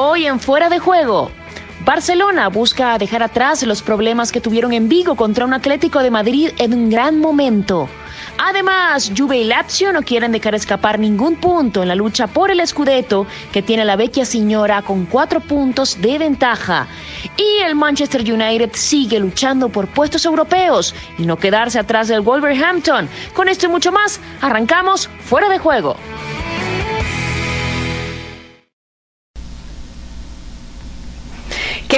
Hoy en Fuera de Juego. Barcelona busca dejar atrás los problemas que tuvieron en Vigo contra un Atlético de Madrid en un gran momento. Además, Juve y Lazio no quieren dejar escapar ningún punto en la lucha por el Scudetto que tiene la vecchia señora con cuatro puntos de ventaja. Y el Manchester United sigue luchando por puestos europeos y no quedarse atrás del Wolverhampton. Con esto y mucho más, arrancamos fuera de juego.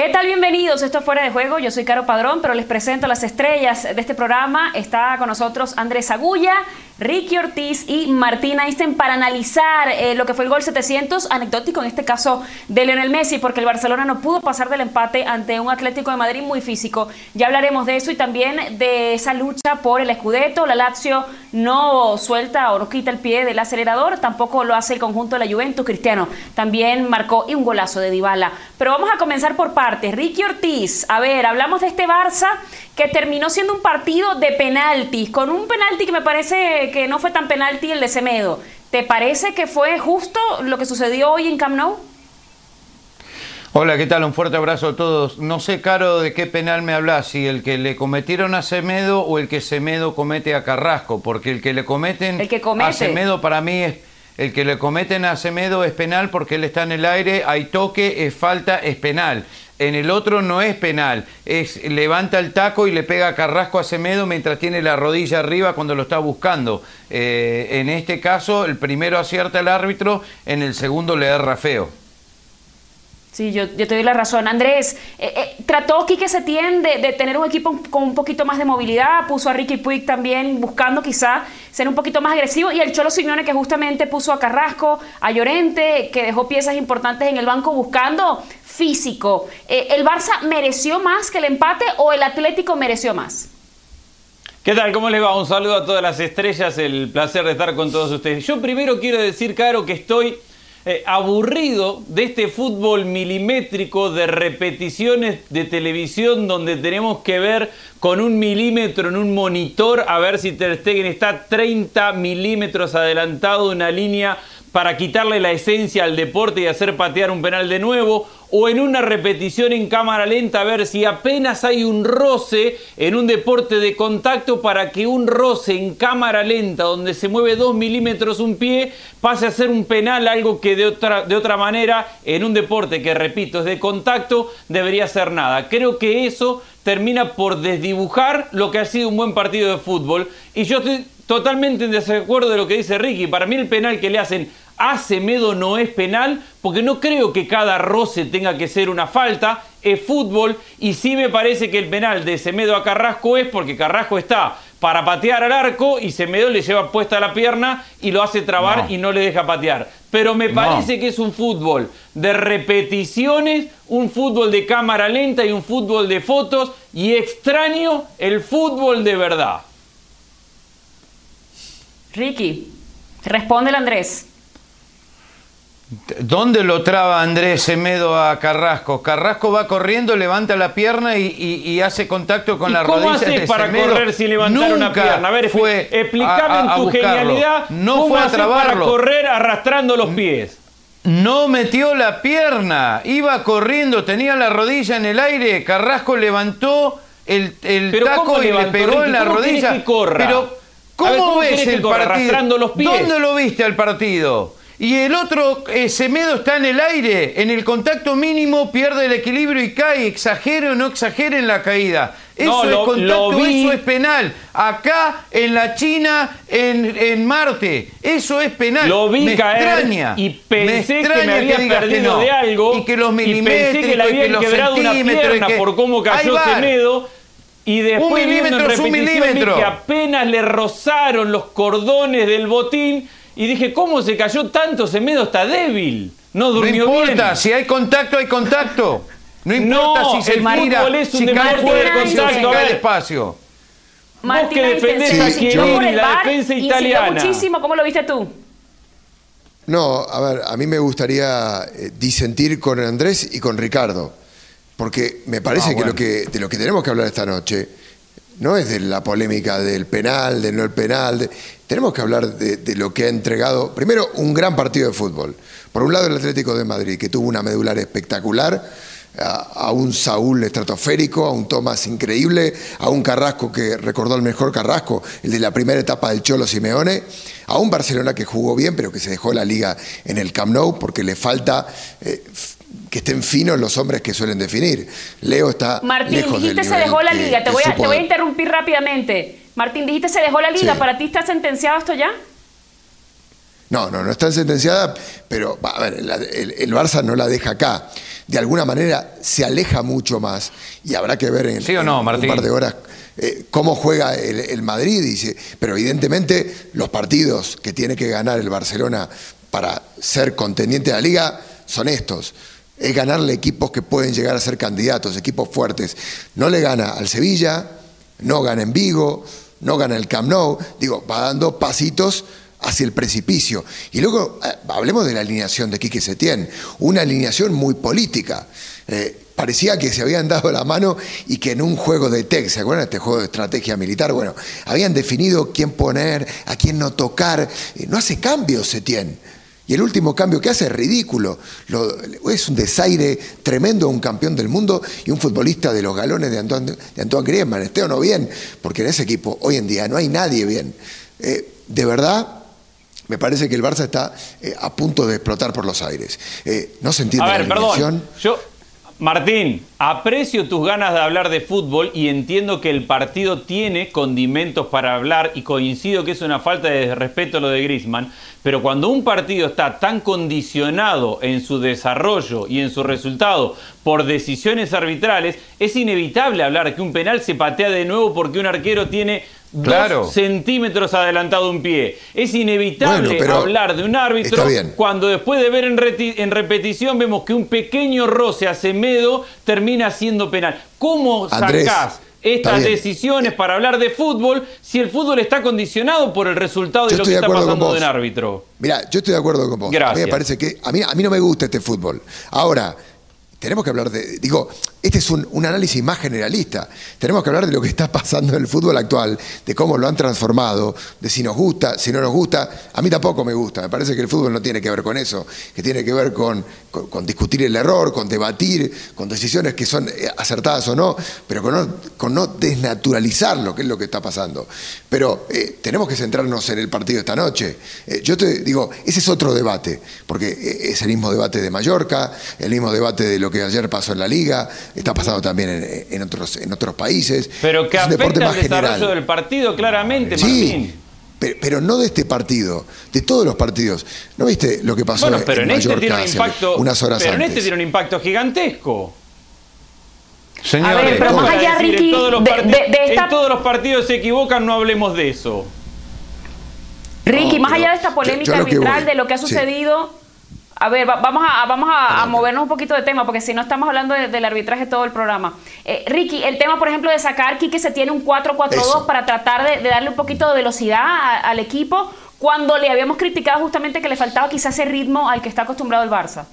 ¿Qué tal? Bienvenidos. Esto es Fuera de Juego. Yo soy Caro Padrón, pero les presento a las estrellas de este programa. Está con nosotros Andrés Agulla, Ricky Ortiz y Martín Einstein para analizar eh, lo que fue el gol 700, anecdótico en este caso de Lionel Messi, porque el Barcelona no pudo pasar del empate ante un Atlético de Madrid muy físico. Ya hablaremos de eso y también de esa lucha por el Scudetto. La Lazio no suelta o no quita el pie del acelerador, tampoco lo hace el conjunto de la Juventus. Cristiano también marcó y un golazo de Dybala. Pero vamos a comenzar por partes. Ricky Ortiz, a ver, hablamos de este Barça que terminó siendo un partido de penaltis, con un penalti que me parece que no fue tan penalti el de Semedo. ¿Te parece que fue justo lo que sucedió hoy en Camp Nou? Hola, ¿qué tal? Un fuerte abrazo a todos. No sé, Caro, de qué penal me hablas, si el que le cometieron a Semedo o el que Semedo comete a Carrasco, porque el que le cometen a Semedo para mí es... El que le cometen a Semedo es penal porque él está en el aire, hay toque, es falta, es penal en el otro no es penal, es levanta el taco y le pega Carrasco a Semedo mientras tiene la rodilla arriba cuando lo está buscando. Eh, en este caso, el primero acierta el árbitro, en el segundo le erra feo. Sí, yo, te doy la razón. Andrés, eh, eh, trató Quique Setién de, de tener un equipo con un poquito más de movilidad, puso a Ricky Puig también buscando quizá ser un poquito más agresivo, y el Cholo Simeone que justamente puso a Carrasco, a Llorente, que dejó piezas importantes en el banco buscando físico. Eh, ¿El Barça mereció más que el empate o el Atlético mereció más? ¿Qué tal? ¿Cómo les va? Un saludo a todas las estrellas, el placer de estar con todos ustedes. Yo primero quiero decir, Caro, que estoy eh, aburrido de este fútbol milimétrico de repeticiones de televisión donde tenemos que ver con un milímetro en un monitor a ver si Ter Stegen está 30 milímetros adelantado de una línea para quitarle la esencia al deporte y hacer patear un penal de nuevo, o en una repetición en cámara lenta a ver si apenas hay un roce en un deporte de contacto para que un roce en cámara lenta donde se mueve dos milímetros un pie pase a ser un penal, algo que de otra, de otra manera en un deporte que repito es de contacto debería ser nada. Creo que eso termina por desdibujar lo que ha sido un buen partido de fútbol y yo estoy totalmente en desacuerdo de lo que dice Ricky. Para mí el penal que le hacen a Semedo no es penal, porque no creo que cada roce tenga que ser una falta, es fútbol, y sí me parece que el penal de Semedo a Carrasco es porque Carrasco está para patear al arco y Semedo le lleva puesta la pierna y lo hace trabar y no le deja patear. Pero me parece que es un fútbol de repeticiones, un fútbol de cámara lenta y un fútbol de fotos, y extraño el fútbol de verdad. Ricky, responde el Andrés. ¿Dónde lo traba Andrés Semedo a Carrasco? Carrasco va corriendo, levanta la pierna y, hace contacto con la rodilla. ¿Cómo hace para correr sin levantar una pierna? A ver, fue explícame en tu genialidad. No fue a trabarlo. para correr arrastrando los pies? No metió la pierna, iba corriendo, tenía la rodilla en el aire. Carrasco levantó el, taco y le pegó en la rodilla. Que corra? Pero, ¿cómo, ves el partido? Los pies? ¿Dónde lo viste al partido? Y el otro, eh, Semedo, está en el aire, en el contacto mínimo, pierde el equilibrio y cae. Exagere o no exagere en la caída. Eso es contacto, eso es penal. Acá, en la China, en, Marte, eso es penal. Lo vi me extraña, y pensé que me había perdido de algo. Y que los milímetros, y pensé que le habían quebrado una pierna por cómo cayó Semedo. Y después un milímetro, un milímetro. que apenas le rozaron los cordones del botín y dije, ¿cómo se cayó tanto? Semedo está débil. No durmió No importa, si hay contacto, hay contacto. No importa si se mira, si cae fuerte, si cae despacio. Vos que defendés a Chiellini, la defensa italiana. muchísimo, ¿cómo lo viste tú? No, a ver, a mí me gustaría eh, disentir con Andrés y con Ricardo, porque me parece ah, que, lo que de lo que tenemos que hablar esta noche no es de la polémica del penal, de no el penal. tenemos que hablar de, lo que ha entregado, primero, un gran partido de fútbol. Por un lado, el Atlético de Madrid, que tuvo una medular espectacular, a, un Saúl estratosférico, a un Tomás increíble, a un Carrasco que recordó el mejor Carrasco, el de la primera etapa del Cholo Simeone, a un Barcelona que jugó bien, pero que se dejó la liga en el Camp Nou porque le falta eh, que estén finos los hombres que suelen definir. Leo está. Martín, dijiste se dejó la liga. te, voy a, interrumpir rápidamente. Martín, dijiste se dejó la liga. ¿Para ti está sentenciado esto ya? No, no, no está sentenciada, pero a ver, el, Barça no la deja acá. De alguna manera se aleja mucho más y habrá que ver en, un par de horas eh, cómo juega el, Madrid. Dice, pero evidentemente los partidos que tiene que ganar el Barcelona para ser contendiente de la liga son estos es ganarle equipos que pueden llegar a ser candidatos, equipos fuertes. No le gana al Sevilla, no gana en Vigo, no gana el Camp Nou, digo, va dando pasitos hacia el precipicio. Y luego eh, hablemos de la alineación de Quique Setién, una alineación muy política. Eh, parecía que se habían dado la mano y que en un juego de tech, ¿se acuerdan este juego de estrategia militar? Bueno, habían definido quién poner, a quién no tocar. Eh, no hace cambios Setién. Y el último cambio que hace es ridículo. es un desaire tremendo un campeón del mundo y un futbolista de los galones de Antoine, de Antoine Griezmann. Esté o no bien, porque en ese equipo hoy en día no hay nadie bien. Eh, de verdad, me parece que el Barça está eh, a punto de explotar por los aires. Eh, no se entiende a ver, perdón. Yo, Martín, aprecio tus ganas de hablar de fútbol y entiendo que el partido tiene condimentos para hablar y coincido que es una falta de respeto lo de Griezmann. Pero cuando un partido está tan condicionado en su desarrollo y en su resultado por decisiones arbitrales, es inevitable hablar que un penal se patea de nuevo porque un arquero tiene dos centímetros adelantado un pie. Es inevitable hablar de un árbitro cuando después de ver en, repetición vemos que un pequeño roce a Semedo termina siendo penal. ¿Cómo sacás? estas decisiones para hablar de fútbol si el fútbol está condicionado por el resultado de lo que está pasando de un árbitro. Mira, yo estoy de acuerdo con vos. A mí me parece que a mí, a mí no me gusta este fútbol. Ahora, tenemos que hablar de, digo, este es un, análisis más generalista. Tenemos que hablar de lo que está pasando en el fútbol actual, de cómo lo han transformado, de si nos gusta, si no nos gusta. A mí tampoco me gusta. Me parece que el fútbol no tiene que ver con eso, que tiene que ver con, con, discutir el error, con debatir, con decisiones que son eh, acertadas o no, pero con no, con no desnaturalizar lo que es lo que está pasando. Pero eh, tenemos que centrarnos en el partido esta noche. Eh, yo te digo, ese es otro debate, porque es el mismo debate de Mallorca, el mismo debate de lo que ayer pasó en la Liga está pasando también en, otros, en otros países. Pero que afecta al desarrollo del partido, claramente, sí, Pero, no de este partido, de todos los partidos. ¿No viste lo que pasó bueno, pero en, este tiene un impacto, unas horas pero en este tiene un impacto gigantesco. Señores, pero más allá, Ricky, en, todos los partidos se equivocan, no hablemos de eso. Ricky, más allá de esta polémica arbitral, de lo que ha sucedido a ver, vamos, a, vamos a, movernos un poquito de tema, porque si no estamos hablando del arbitraje todo el programa. Eh, Ricky, el tema, por ejemplo, de sacar que se tiene un 4-4-2 para tratar de, darle un poquito de velocidad al equipo, cuando le habíamos criticado justamente que le faltaba quizás ese ritmo al que está acostumbrado el Barça.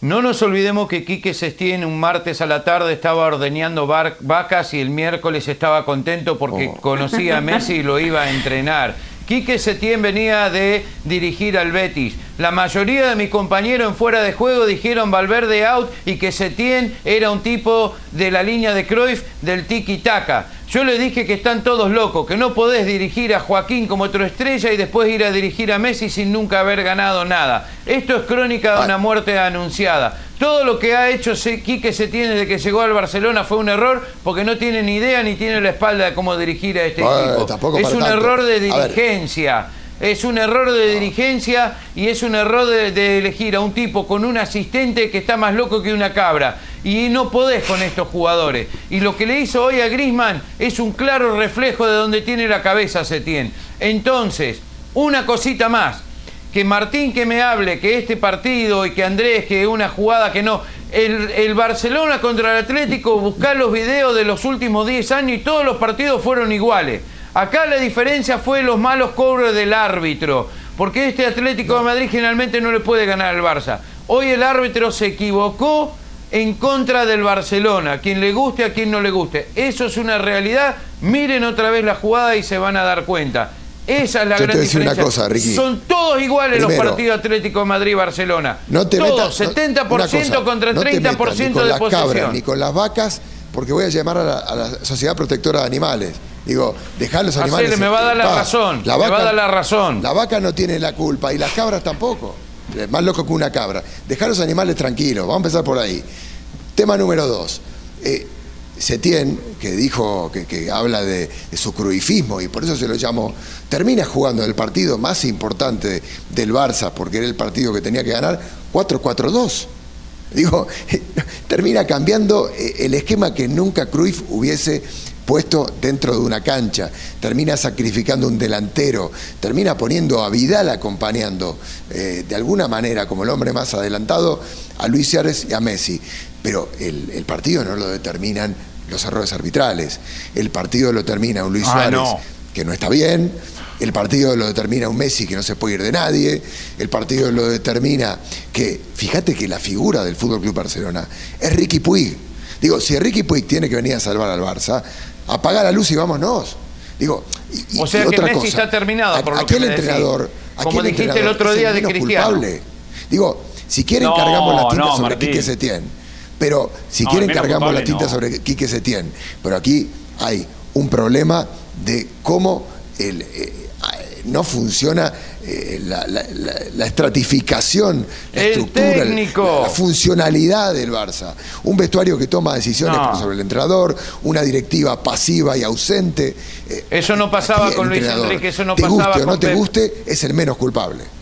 No nos olvidemos que Quique Sestien un martes a la tarde estaba ordeñando vacas y el miércoles estaba contento porque oh. conocía a Messi y lo iba a entrenar. Quique Setién venía de dirigir al Betis. La mayoría de mis compañeros en fuera de juego dijeron Valverde out y que Setién era un tipo de la línea de Cruyff del tiki-taka. Yo le dije que están todos locos, que no podés dirigir a Joaquín como otro estrella y después ir a dirigir a Messi sin nunca haber ganado nada. Esto es crónica de una muerte anunciada. Todo lo que ha hecho Quique Setién desde que llegó al Barcelona fue un error porque no tiene ni idea ni tiene la espalda de cómo dirigir a este equipo. Es un error de dirigencia es un error de dirigencia y es un error de, elegir a un tipo con un asistente que está más loco que una cabra. Y no podés con estos jugadores. Y lo que le hizo hoy a Grisman es un claro reflejo de donde tiene la cabeza Setién. Entonces, una cosita más. Que Martín que me hable que este partido y que Andrés que una jugada que no. El, el, Barcelona contra el Atlético, buscar los videos de los últimos 10 años y todos los partidos fueron iguales. Acá la diferencia fue los malos cobros del árbitro, porque este Atlético de Madrid generalmente no le puede ganar al Barça. Hoy el árbitro se equivocó en contra del Barcelona, a quien le guste, a quien no le guste. Eso es una realidad. Miren otra vez la jugada y se van a dar cuenta. Esa es la gran diferencia. Una cosa, Ricky. Son todos iguales los partidos Atlético de Madrid Barcelona. No te todos, 70% contra 30% de con las Cabras, ni con las vacas, porque voy a llamar a la, Sociedad Protectora de Animales. Digo, dejar los animales. me va a dar la razón. La vaca, me va a dar la razón. La vaca no tiene la culpa y las cabras tampoco. Más loco que una cabra. Dejar los animales tranquilos. Vamos a empezar por ahí. Tema número dos. Eh, Setién, que dijo, que, habla de, su cruifismo y por eso se lo llamó, termina jugando el partido más importante del Barça, porque era el partido que tenía que ganar, 4-4-2. Digo, termina cambiando eh, el esquema que nunca Cruyff hubiese puesto dentro de una cancha, termina sacrificando un delantero, termina poniendo a Vidal acompañando eh, de alguna manera como el hombre más adelantado a Luis Suárez y a Messi. Pero el partido no lo determinan los errores arbitrales. El partido lo termina un Luis ah, Suárez que no está bien. El partido lo determina un Messi que no se puede ir de nadie. El partido lo determina que, fíjate que la figura del Fútbol Club Barcelona es Ricky Puig. Digo, si Ricky Puig tiene que venir a salvar al Barça, apaga la luz y vámonos. Digo, o sea que Messi está terminado por lo aquel entrenador, como dijiste el otro día de Cristiano. Digo, si quieren cargamos la tinta sobre Quique Setién pero si quieren cargamos la tinta sobre Quique Setién. Pero aquí hay un problema de cómo el, eh, no funciona eh, la, estratificación, la estructura, la, funcionalidad del Barça. Un vestuario que toma decisiones sobre el entrenador, una directiva pasiva y ausente. Eh, eso no pasaba con Luis Enrique, eso no te pasaba guste o no te guste, es el menos culpable.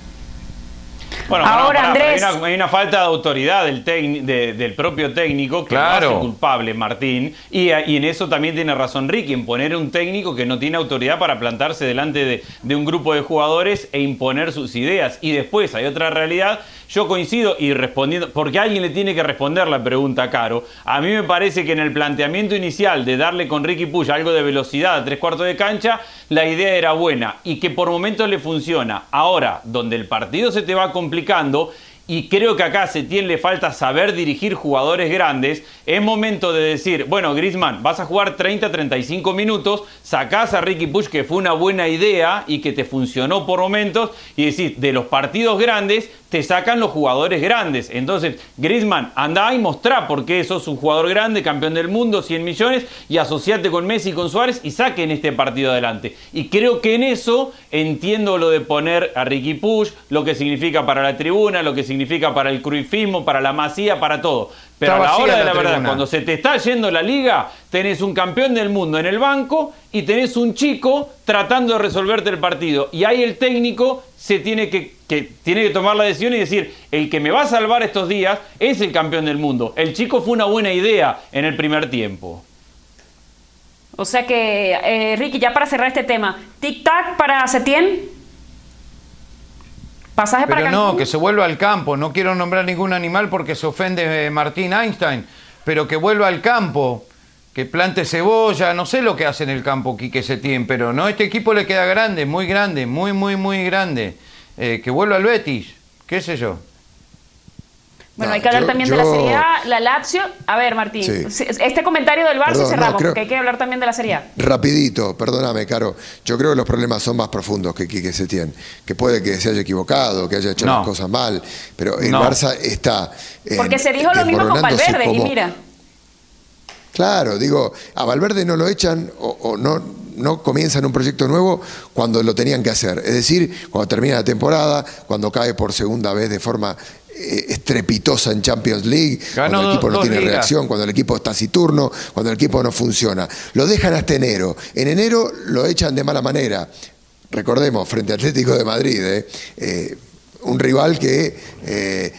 Bueno, Ahora, Andrés... hay, una, falta de autoridad del, del propio técnico que claro. hace culpable, Martín. Y, en eso también tiene razón Ricky, en poner un técnico que no tiene autoridad para plantarse delante de, de un grupo de jugadores e imponer sus ideas. Y después hay otra realidad yo coincido y respondiendo, porque alguien le tiene que responder la pregunta, Caro. A mí me parece que en el planteamiento inicial de darle con Ricky Puya algo de velocidad a tres cuartos de cancha, la idea era buena y que por momentos le funciona. Ahora, donde el partido se te va complicando, y creo que acá a Setién le falta saber dirigir jugadores grandes, es momento de decir, bueno, Grisman, vas a jugar 30-35 minutos, sacás a Ricky Push, que fue una buena idea y que te funcionó por momentos, y decís, de los partidos grandes, te sacan los jugadores grandes. Entonces, Griezmann, anda y mostrá por qué sos un jugador grande, campeón del mundo, 100 millones, y asociate con Messi con Suárez y saquen este partido adelante. Y creo que en eso entiendo lo de poner a Ricky Push, lo que significa para la tribuna, lo que significa para el cruifismo, para la masía, para todo. Pero a la hora de la, verdad, cuando se te está yendo la liga, tenés un campeón del mundo en el banco y tenés un chico tratando de resolverte el partido. Y ahí el técnico se tiene que, tiene que tomar la decisión y decir, el que me va a salvar estos días es el campeón del mundo. El chico fue una buena idea en el primer tiempo. O sea que, eh, Ricky, ya para cerrar este tema, tic-tac para Setién. Pero no, que se vuelva al campo. No quiero nombrar ningún animal porque se ofende eh, Martín Einstein, pero que vuelva al campo, que plante cebolla, no sé lo que hace en el campo Quique Setién, pero no, este equipo le queda grande, muy grande, muy, muy, muy grande. Eh, que vuelva al Betis, qué sé yo. Bueno, hay que hablar también de la Serie A, la Lazio. A ver, Martín, este comentario del Barça cerramos, porque hay que hablar también de la Serie A. Rapidito, perdóname, Caro. Yo creo que los problemas son más profundos que Quique Setién. Que puede que se haya equivocado, que haya hecho las cosas mal, pero el Barça está... porque se dijo lo mismo con Valverde, y mira. Claro, digo, a Valverde no lo echan o, no, no comienzan un proyecto nuevo cuando lo tenían que hacer. Es decir, cuando termina la temporada, cuando cae por segunda vez de forma eh, estrepitosa en Champions League, cuando el equipo no tiene reacción, cuando el equipo está taciturno, cuando el equipo no funciona. Lo dejan hasta enero. En enero lo echan de mala manera. Recordemos, frente a Atlético de Madrid, eh, eh, un rival que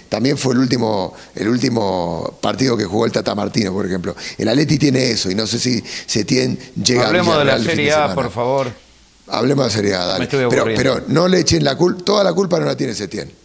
también fue el último, el último partido que jugó el Tata Martino, por ejemplo. El Atleti tiene eso y no sé si se tiene llega Hablemos de la Serie A, por favor. Hablemos de Serie A, dale. Pero, pero, no le echen la culpa, toda la culpa no la tiene Setién.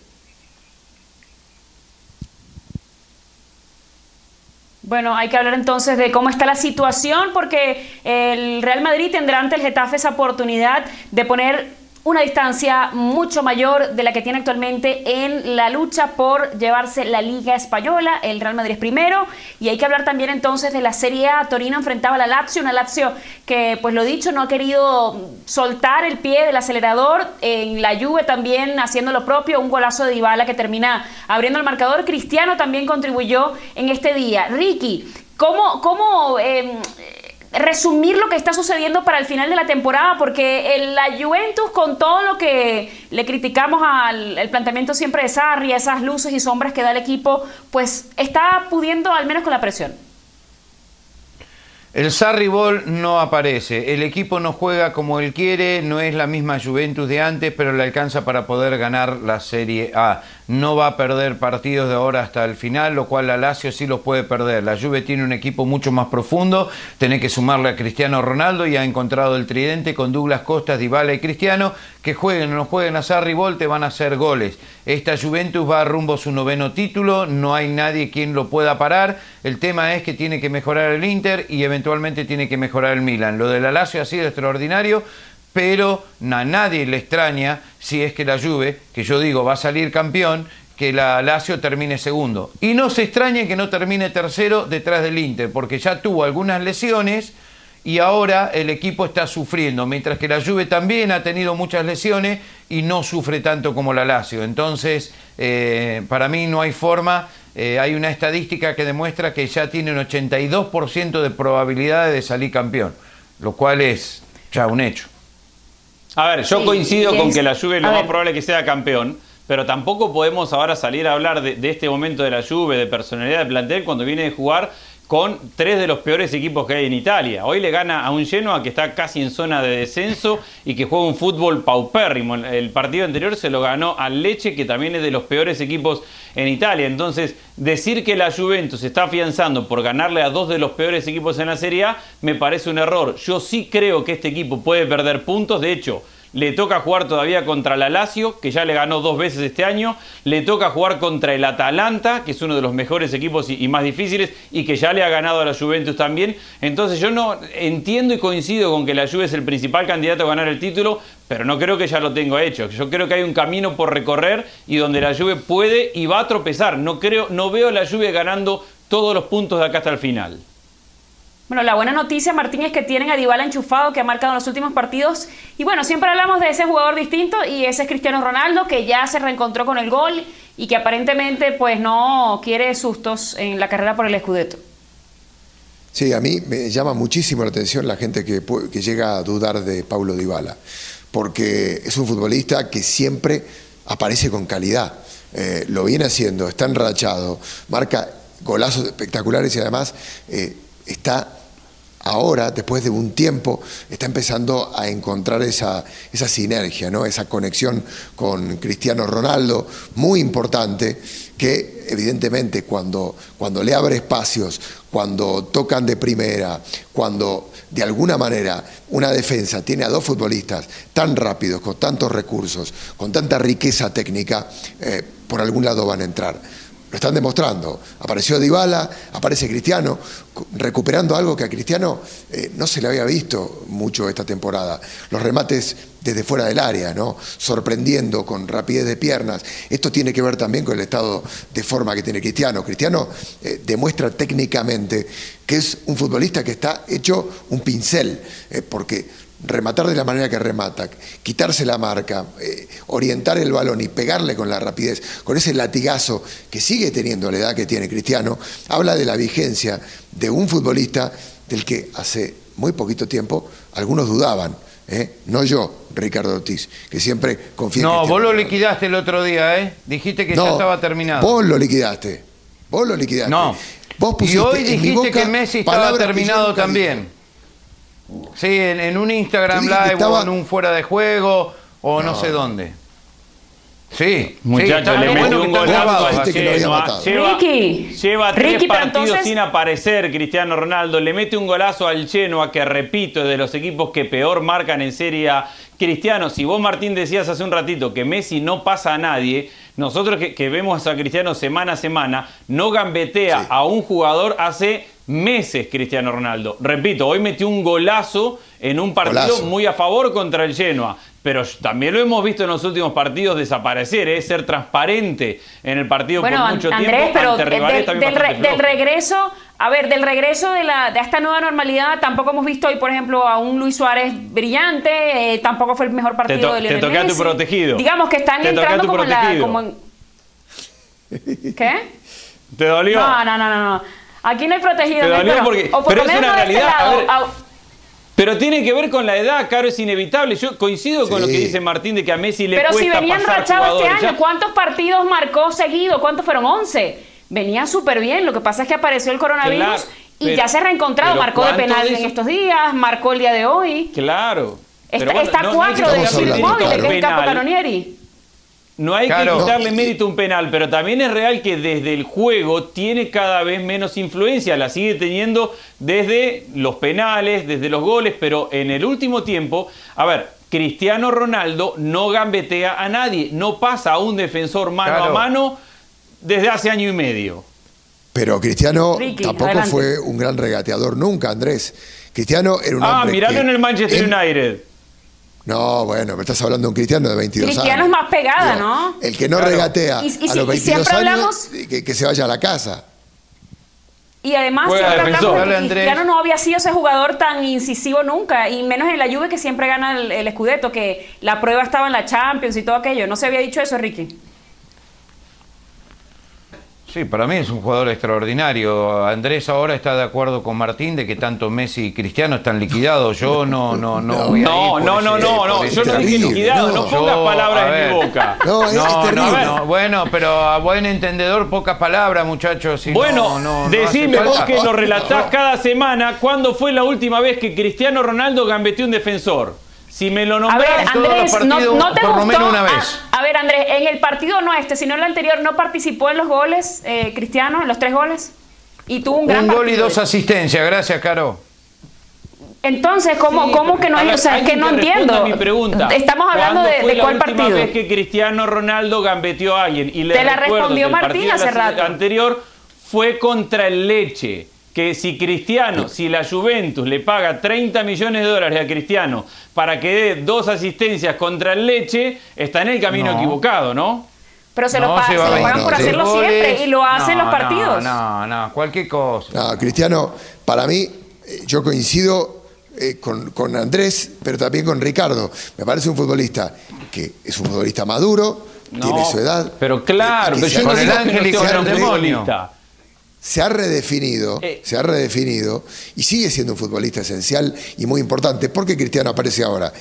Bueno, hay que hablar entonces de cómo está la situación, porque el Real Madrid tendrá ante el Getafe esa oportunidad de poner una distancia mucho mayor de la que tiene actualmente en la lucha por llevarse la Liga Española. El Real Madrid es primero. Y hay que hablar también entonces de la Serie A. Torino enfrentaba a la Lazio, una Lazio que, pues lo dicho, no ha querido soltar el pie del acelerador. En la Juve también haciendo lo propio, un golazo de Dybala que termina abriendo el marcador. Cristiano también contribuyó en este día. Ricky, ¿cómo, cómo em, resumir lo que está sucediendo para el final de la temporada, porque la Juventus, con todo lo que le criticamos al planteamiento siempre de Sarri, esas luces y sombras que da el equipo, pues está pudiendo al menos con la presión. El Sarri Ball no aparece, el equipo no juega como él quiere, no es la misma Juventus de antes, pero le alcanza para poder ganar la Serie A no va a perder partidos de ahora hasta el final, lo cual la Lazio sí los puede perder. La Juve tiene un equipo mucho más profundo, tiene que sumarle a Cristiano Ronaldo y ha encontrado el tridente con Douglas Costas, Dybala y Cristiano, que jueguen o no jueguen a Sarri Volte van a hacer goles. Esta Juventus va rumbo a su noveno título, no hay nadie quien lo pueda parar. El tema es que tiene que mejorar el Inter y eventualmente tiene que mejorar el Milan. Lo de la Lazio ha sido extraordinario, pero a nadie le extraña si es que la Juve, que yo digo va a salir campeón, que la Lazio termine segundo. Y no se extrañe que no termine tercero detrás del Inter, porque ya tuvo algunas lesiones y ahora el equipo está sufriendo, mientras que la Juve también ha tenido muchas lesiones y no sufre tanto como la Lazio. Entonces, eh, para mí no hay forma, eh, hay una estadística que demuestra que ya tiene un 82% de probabilidades de salir campeón, lo cual es ya un hecho. A ver, yo coincido con que la Juve lo más probable que sea campeón, pero tampoco podemos ahora salir a hablar de, de, este momento de la Juve, de personalidad de plantel, cuando viene de jugar con tres de los peores equipos que hay en Italia. Hoy le gana a un Genoa que está casi en zona de descenso y que juega un fútbol paupérrimo. El partido anterior se lo ganó al Leche, que también es de los peores equipos en Italia. Entonces, decir que la Juventus está afianzando por ganarle a dos de los peores equipos en la Serie A me parece un error. Yo sí creo que este equipo puede perder puntos. De hecho, le toca jugar todavía contra la Lazio, que ya le ganó dos veces este año, le toca jugar contra el Atalanta, que es uno de los mejores equipos y, más difíciles, y que ya le ha ganado a la Juventus también. Entonces yo no entiendo y coincido con que la Juve es el principal candidato a ganar el título, pero no creo que ya lo tenga hecho. Yo creo que hay un camino por recorrer y donde la Juve puede y va a tropezar. No creo, no veo a la Juve ganando todos los puntos de acá hasta el final. Bueno, la buena noticia, Martín, es que tienen a Dybala enchufado, que ha marcado en los últimos partidos. Y bueno, siempre hablamos de ese jugador distinto y ese es Cristiano Ronaldo, que ya se reencontró con el gol y que aparentemente pues no quiere sustos en la carrera por el Scudetto. Sí, a mí me llama muchísimo la atención la gente que, llega a dudar de Paulo Dybala, porque es un futbolista que siempre aparece con calidad. Eh, lo viene haciendo, está enrachado, marca golazos espectaculares y además eh, está ahora, después de un tiempo, está empezando a encontrar esa, esa sinergia, ¿no? esa conexión con Cristiano Ronaldo, muy importante, que evidentemente cuando, cuando le abre espacios, cuando tocan de primera, cuando de alguna manera una defensa tiene a dos futbolistas tan rápidos, con tantos recursos, con tanta riqueza técnica, eh, por algún lado van a entrar. Lo están demostrando. Apareció Dybala, aparece Cristiano, recuperando algo que a Cristiano eh, no se le había visto mucho esta temporada. Los remates desde fuera del área, ¿no? sorprendiendo con rapidez de piernas. Esto tiene que ver también con el estado de forma que tiene Cristiano. Cristiano eh, demuestra técnicamente que es un futbolista que está hecho un pincel, eh, porque rematar de la manera que remata, quitarse la marca, eh, orientar el balón y pegarle con la rapidez, con ese latigazo que sigue teniendo la edad que tiene Cristiano, habla de la vigencia de un futbolista del que hace muy poquito tiempo algunos dudaban. ¿eh? No yo, Ricardo Ortiz, que siempre confía No, vos lo liquidaste el otro día, ¿eh? Dijiste que ya estaba terminado. Vos lo liquidaste. Vos lo liquidaste. No. Vos y hoy dijiste que Messi estaba terminado también. Sí, en, un Instagram Live o en un fuera de juego o no, sé dónde. Sí, muchachos, le metió un golazo al Lleva, lleva tres partidos sin aparecer Cristiano Ronaldo. Le mete un golazo al Genoa, que repito, es de los equipos que peor marcan en Serie A. Cristiano, si vos Martín decías hace un ratito que Messi no pasa a nadie, nosotros que, vemos a Cristiano semana a semana, no gambetea a un jugador hace meses Cristiano Ronaldo. Repito, hoy metió un golazo en un partido muy a favor contra el Genoa. pero también lo hemos visto en los últimos partidos desaparecer, es ¿eh? ser transparente en el partido por mucho Andrés, pero del, regreso, a ver, del regreso de, la, de esta nueva normalidad, tampoco hemos visto hoy, por ejemplo, a un Luis Suárez brillante, eh, tampoco fue el mejor partido de Lionel Te toqué a tu protegido. Digamos que están entrando como en la... ¿Qué? ¿Te dolió? No, no, no, no. Aquí no hay protegido. Te dolió porque... pero es una este realidad. Pero tiene que ver con la edad, Caro, es inevitable. Yo coincido con lo que dice Martín de que a Messi le Pero si venían rachados este año, ¿cuántos partidos marcó seguido? ¿Cuántos fueron? 11. Venía súper bien. Lo que pasa es que apareció el coronavirus y ya se ha reencontrado. Marcó de penal en estos días, marcó el día de hoy. Claro. Está, cuatro de Móvil, que es capo Canonieri. No hay que quitarle mérito a un penal, pero también es real que desde el juego tiene cada vez menos influencia, la sigue teniendo desde los penales, desde los goles, pero en el último tiempo, a ver, Cristiano Ronaldo no gambetea a nadie, no pasa a un defensor mano a mano desde hace año y medio. Pero Cristiano tampoco fue un gran regateador nunca, Andrés. Cristiano era un Ah, miralo en el Manchester United. No, bueno, me estás hablando de un cristiano de 22 años. Cristiano es más pegada, ¿no? El que no regatea a los 22 años, que, se vaya a la casa. Y además, Cristiano no había sido ese jugador tan incisivo nunca, y menos en la Juve que siempre gana el, el Scudetto, que la prueba estaba en la Champions y todo aquello. ¿No se había dicho eso, Ricky? Sí, para mí es un jugador extraordinario. Andrés ahora está de acuerdo con Martín de que tanto Messi y Cristiano están liquidados. Yo no, no, no. Voy no, no, no, no, no. Yo no dije liquidado. No, pongas palabras en mi boca. No, es terrible. No, bueno, pero a buen entendedor pocas palabras, muchachos. bueno, decime vos que lo relatás cada semana. ¿Cuándo fue la última vez que Cristiano Ronaldo gambeteó un defensor? Si me lo nombrás a ver, Andrés, no, te por gustó, una vez. A, ver, Andrés, en el partido no este, sino en el anterior, ¿no participó en los goles, eh, Cristiano, en los tres goles? Y tuvo un gran Un gol y dos asistencias, gracias, Caro. Entonces, ¿cómo, ¿cómo que no hay? O sea, es que no entiendo. Mi pregunta. Estamos hablando de, de cuál partido. La vez que Cristiano Ronaldo gambeteó a alguien y le Te la respondió Martín hace rato. anterior fue contra el Leche que si Cristiano, si la Juventus le paga 30 millones de dólares a Cristiano para que dé dos asistencias contra el Leche, está en el camino equivocado, ¿no? Pero se, lo, pagan por hacerlo siempre y lo hacen los partidos. No, no, cualquier cosa. No, Cristiano, para mí, eh, yo coincido eh, con, Andrés, pero también con Ricardo. Me parece un futbolista que es un futbolista maduro, tiene su edad. Pero claro, pero yo no el ángel un demonio se ha redefinido, eh. se ha redefinido y sigue siendo un futbolista esencial y muy importante. ¿Por qué Cristiano aparece ahora?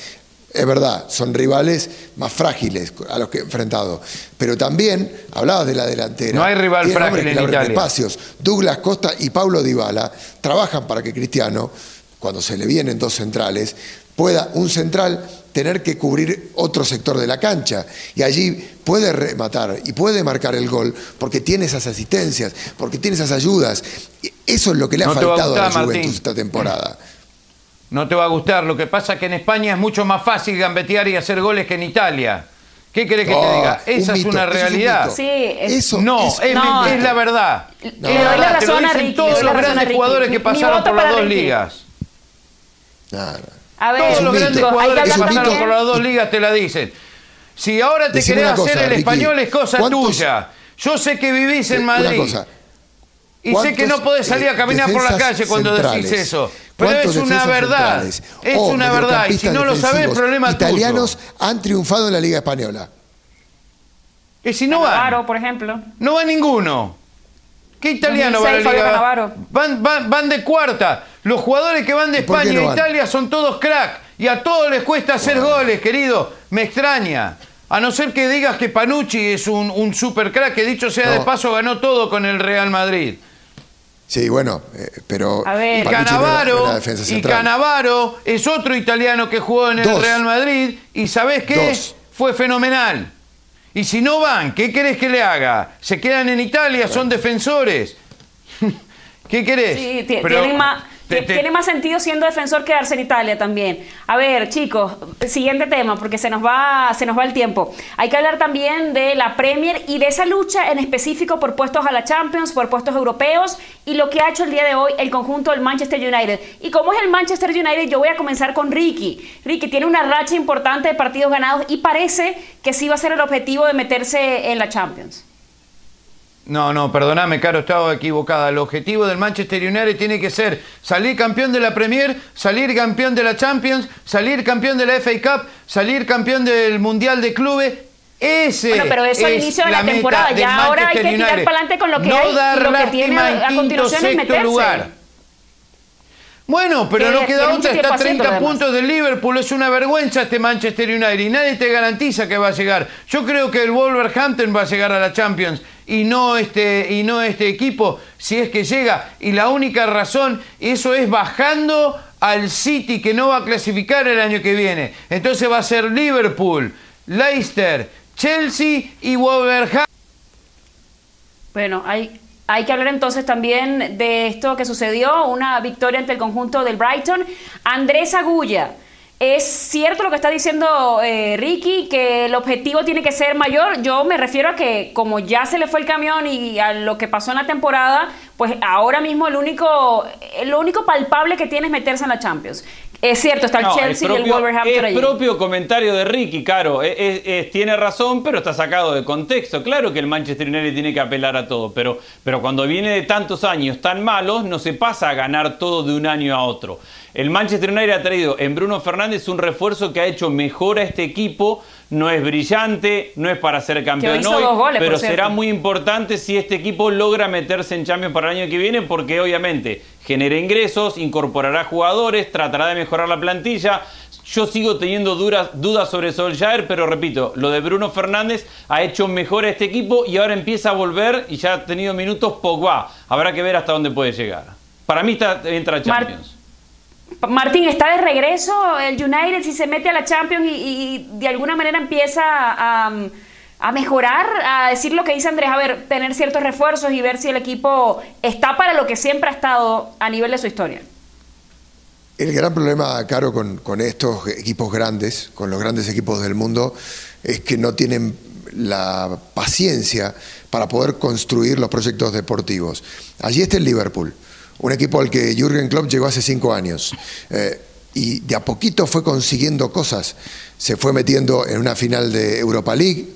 Es verdad, son rivales más frágiles a los que he enfrentado. Pero también, hablabas de la delantera. No hay rival frágil en Italia. Espacios. Douglas Costa y Paulo Dybala trabajan para que Cristiano, cuando se le vienen dos centrales, pueda un central tener que cubrir otro sector de la cancha. Y allí puede rematar y puede marcar el gol porque tiene esas asistencias, porque tiene esas ayudas. Eso es lo que le ha faltado a, la Juventus esta temporada. No te va a gustar. Lo que pasa es que en España es mucho más fácil gambetear y hacer goles que en Italia. ¿Qué querés que te diga? Esa es una realidad. sí, eso, no, es, la verdad. Le doy la razón a Ricky. Todos los grandes jugadores que pasaron por las dos ligas. Nada. A ver, todos los grandes jugadores que pasaron por las dos ligas te la dicen. Si ahora te querés hacer el español es cosa tuya. Yo sé que vivís en Madrid. Y sé que no podés salir a caminar por la calle cuando decís eso. Pero es una verdad. Es una verdad. Y si no lo sabés, problema italianos han triunfado en la Liga Española. Y si no van. por ejemplo. No va ninguno. ¿Qué italiano va a la Liga? Van, van, van de cuarta. Los jugadores que van de España e Italia son todos crack. Y a todos les cuesta hacer goles, querido. Me extraña. A no ser que digas que Panucci es un, un super crack, que dicho sea de paso ganó todo con el Real Madrid. Sí, bueno, eh, pero. Y Canavaro, y Canavaro es otro italiano que jugó en el Real Madrid. Y ¿sabés qué? Fue fenomenal. Y si no van, ¿qué querés que le haga? Se quedan en Italia, son defensores. ¿Qué querés? Sí, tienen más tiene más sentido siendo defensor quedarse en Italia también. A ver, chicos, siguiente tema, porque se nos va, se nos va el tiempo. Hay que hablar también de la Premier y de esa lucha en específico por puestos a la Champions, por puestos europeos y lo que ha hecho el día de hoy el conjunto del Manchester United. Y como es el Manchester United, yo voy a comenzar con Ricky. Ricky tiene una racha importante de partidos ganados y parece que sí va a ser el objetivo de meterse en la Champions. No, no, perdóname, Caro, estaba equivocada. El objetivo del Manchester United tiene que ser salir campeón de la Premier, salir campeón de la Champions, salir campeón de la FA Cup, salir campeón del Mundial de Clubes. Ese bueno, pero eso al inicio de la, temporada. Ya ahora hay que tirar para adelante con lo que hay y lo que tiene a continuación es meterse. Lugar. Bueno, pero no queda otra, está a 30 puntos del Liverpool, es una vergüenza este Manchester United y nadie te garantiza que va a llegar. Yo creo que el Wolverhampton va a llegar a la Champions y no este, y no este equipo, si es que llega. Y la única razón, eso es bajando al City que no va a clasificar el año que viene. Entonces va a ser Liverpool, Leicester, Chelsea y Wolverhampton. Bueno, hay, hay que hablar entonces también de esto que sucedió, una victoria ante el conjunto del Brighton. Andrés Agulla es cierto lo que está diciendo eh, Ricky, que el objetivo tiene que ser mayor. Yo me refiero a que como ya se le fue el camión y a lo que pasó en la temporada, pues ahora mismo el único, lo único palpable que tiene es meterse en la Champions. Es cierto, está el Chelsea y el Wolverhampton El propio comentario de Ricky, Caro, tiene razón, pero está sacado de contexto. Claro que el Manchester United tiene que apelar a todo, pero, pero cuando viene de tantos años tan malos, no se pasa a ganar todo de un año a otro. El Manchester United ha traído en Bruno Fernández un refuerzo que ha hecho mejor a este equipo. No es brillante, no es para ser campeón hoy, pero será muy importante si este equipo logra meterse en Champions para el año que viene, porque obviamente genera ingresos, incorporará jugadores, tratará de mejorar la plantilla. Yo sigo teniendo dudas, dudas sobre Solskjaer, pero repito, lo de Bruno Fernández ha hecho mejor a este equipo y ahora empieza a volver y ya ha tenido minutos Pogba. Habrá que ver hasta dónde puede llegar. Para mí está, entra Champions. Martín, está de regreso el United si se mete a la Champions y, de alguna manera empieza a, mejorar, a decir lo que dice Andrés, a ver, tener ciertos refuerzos y ver si el equipo está para lo que siempre ha estado a nivel de su historia. El gran problema, Caro, con, con estos equipos grandes, con los grandes equipos del mundo, es que no tienen la paciencia para poder construir los proyectos deportivos. Allí está el Liverpool un equipo al que Jürgen Klopp llegó hace cinco años. Eh, y de a poquito fue consiguiendo cosas. Se fue metiendo en una final de Europa League,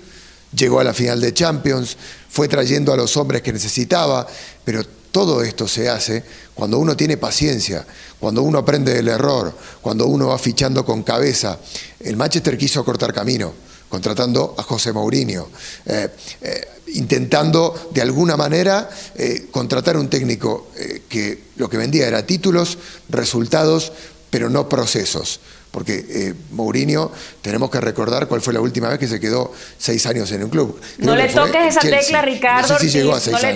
llegó a la final de Champions, fue trayendo a los hombres que necesitaba, pero todo esto se hace cuando uno tiene paciencia, cuando uno aprende del error, cuando uno va fichando con cabeza. El Manchester quiso cortar camino, contratando a José Mourinho. Eh, eh, intentando de alguna manera eh, contratar un técnico que lo que vendía era títulos, resultados, pero no procesos. Porque eh, Mourinho, tenemos que recordar cuál fue la última vez que se quedó seis años en un club. no le toques esa tecla, Ricardo.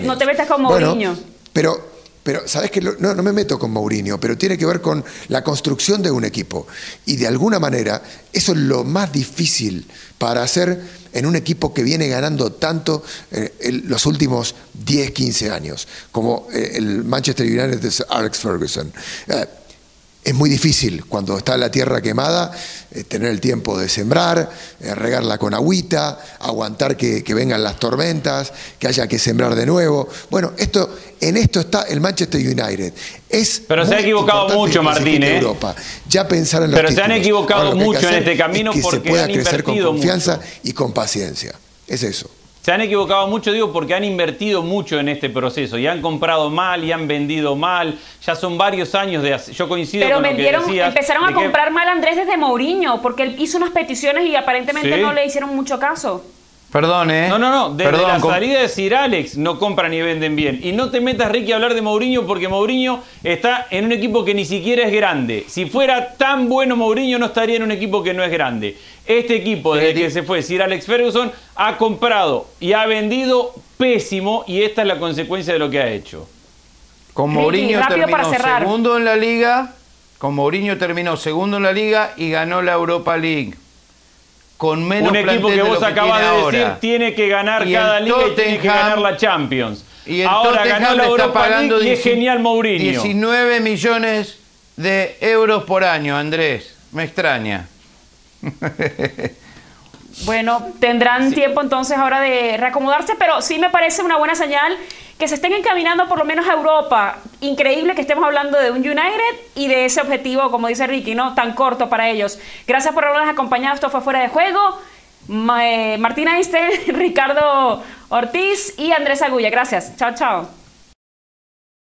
No, te metas con Mourinho. pero pero, ¿sabes que No, no me meto con Mourinho, pero tiene que ver con la construcción de un equipo. Y de alguna manera, eso es lo más difícil para hacer en un equipo que viene ganando tanto eh, los últimos 10, 15 años, como eh, el Manchester United de Alex Ferguson. Eh, es muy difícil cuando está la tierra quemada eh, tener el tiempo de sembrar, eh, regarla con agüita, aguantar que, vengan las tormentas, que haya que sembrar de nuevo. Bueno, esto, en esto está el Manchester United. Es Pero se ha equivocado mucho, Martín. ¿eh? Europa. Ya pensar en los Pero se han equivocado mucho en este camino porque se pueda crecer con confianza y con paciencia. Es eso. Se han equivocado mucho, digo, porque han invertido mucho en este proceso y han comprado mal y han vendido mal. Ya son varios años de... Yo coincido Pero con vendieron, lo que decías, empezaron a comprar mal Andrés desde Mourinho, porque él hizo unas peticiones y aparentemente no le hicieron mucho caso. Perdón, ¿eh? No, no, no. Desde la salida de Sir Alex no compran ni venden bien. Y no te metas, Ricky, a hablar de Mourinho porque Mourinho está en un equipo que ni siquiera es grande. Si fuera tan bueno Mourinho no estaría en un equipo que no es grande. Este equipo, desde que se fue Sir Alex Ferguson, ha comprado y ha vendido pésimo y esta es la consecuencia de lo que ha hecho. Con Mourinho terminó segundo en la liga, con Mourinho terminó segundo en la liga y ganó la Europa League con menos Un equipo que vos acabas de decir tiene que ganar cada liga y tiene que ganar la Champions. Y el Ahora ganó la está pagando y es genial Mourinho. 19 millones de euros por año, Andrés. Me extraña. Bueno, tendrán tiempo entonces ahora de reacomodarse, pero sí me parece una buena señal que se estén encaminando por lo menos a Europa. Increíble que estemos hablando de un United y de ese objetivo, como dice Ricky, ¿no? Tan corto para ellos. Gracias por habernos acompañado. Esto fue Fuera de Juego. Eh, Martina Einstein, Ricardo Ortiz y Andrés Agulla. Gracias. Chao, chao.